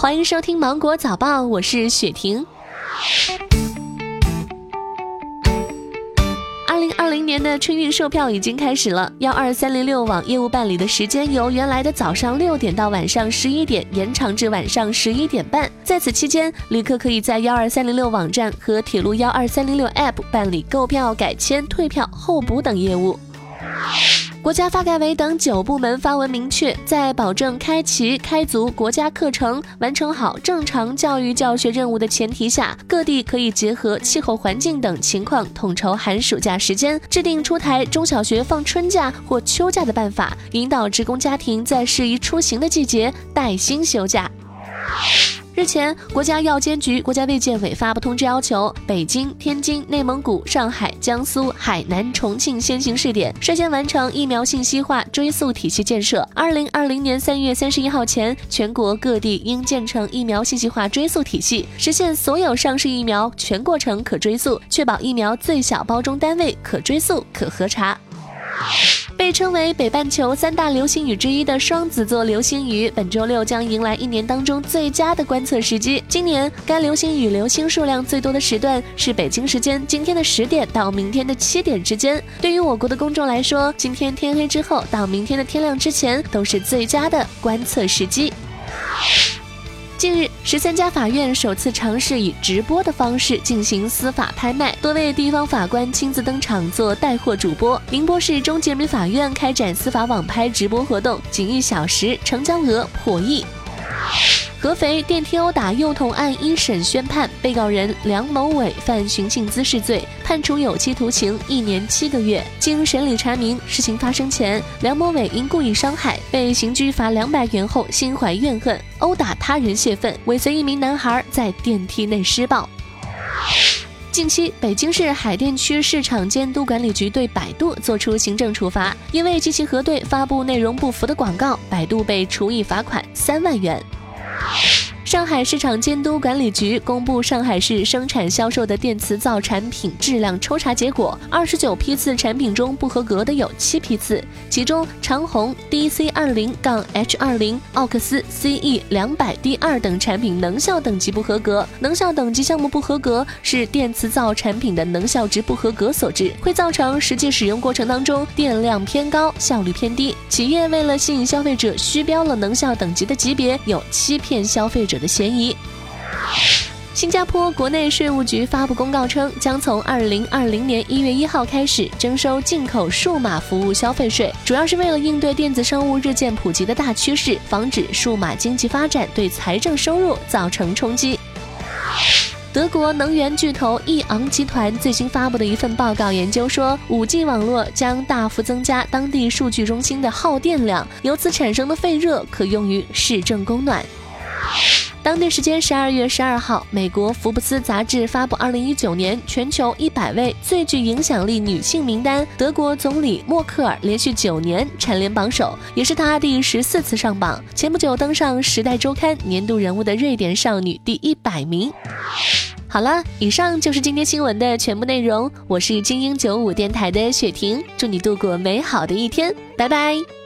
欢迎收听《芒果早报》，我是雪婷。二零二零年的春运售票已经开始了，幺二三零六网业务办理的时间由原来的早上六点到晚上十一点延长至晚上十一点半。在此期间，旅客可以在幺二三零六网站和铁路幺二三零六 App 办理购票、改签、退票、候补等业务。国家发改委等九部门发文明确，在保证开齐开足国家课程、完成好正常教育教学任务的前提下，各地可以结合气候环境等情况统筹寒暑假时间，制定出台中小学放春假或秋假的办法，引导职工家庭在适宜出行的季节带薪休假。日前，国家药监局、国家卫健委发布通知，要求北京、天津、内蒙古、上海、江苏、海南、重庆先行试点，率先完成疫苗信息化追溯体系建设。二零二零年三月三十一号前，全国各地应建成疫苗信息化追溯体系，实现所有上市疫苗全过程可追溯，确保疫苗最小包装单位可追溯、可核查。被称为北半球三大流星雨之一的双子座流星雨，本周六将迎来一年当中最佳的观测时机。今年该流星雨流星数量最多的时段是北京时间今天的十点到明天的七点之间。对于我国的公众来说，今天天黑之后到明天的天亮之前都是最佳的观测时机。近日，十三家法院首次尝试以直播的方式进行司法拍卖，多位地方法官亲自登场做带货主播。宁波市中级人民法院开展司法网拍直播活动，仅一小时成交额破亿。合肥电梯殴打幼童案一审宣判，被告人梁某伟犯寻衅滋事罪，判处有期徒刑一年七个月。经审理查明，事情发生前，梁某伟因故意伤害被刑拘罚两百元后，心怀怨恨，殴打他人泄愤，尾随一名男孩在电梯内施暴。近期，北京市海淀区市场监督管理局对百度作出行政处罚，因为及其核对发布内容不符的广告，百度被处以罚款三万元。Wow. 上海市场监督管理局公布上海市生产销售的电磁灶产品质量抽查结果，二十九批次产品中不合格的有七批次，其中长虹 DC 二零杠 H 二零、奥克斯 CE 两百 D 二等产品能效等级不合格。能效等级项目不合格是电磁灶产品的能效值不合格所致，会造成实际使用过程当中电量偏高、效率偏低。企业为了吸引消费者，虚标了能效等级的级别，有欺骗消费者的。嫌疑。新加坡国内税务局发布公告称，将从二零二零年一月一号开始征收进口数码服务消费税，主要是为了应对电子商务日渐普及的大趋势，防止数码经济发展对财政收入造成冲击。德国能源巨头易昂集团最新发布的一份报告研究说，5G 网络将大幅增加当地数据中心的耗电量，由此产生的废热可用于市政供暖。当地时间十二月十二号，美国福布斯杂志发布二零一九年全球一百位最具影响力女性名单，德国总理默克尔连续九年蝉联榜首，也是她第十四次上榜。前不久登上《时代周刊》年度人物的瑞典少女第一百名。好了，以上就是今天新闻的全部内容。我是精英九五电台的雪婷，祝你度过美好的一天，拜拜。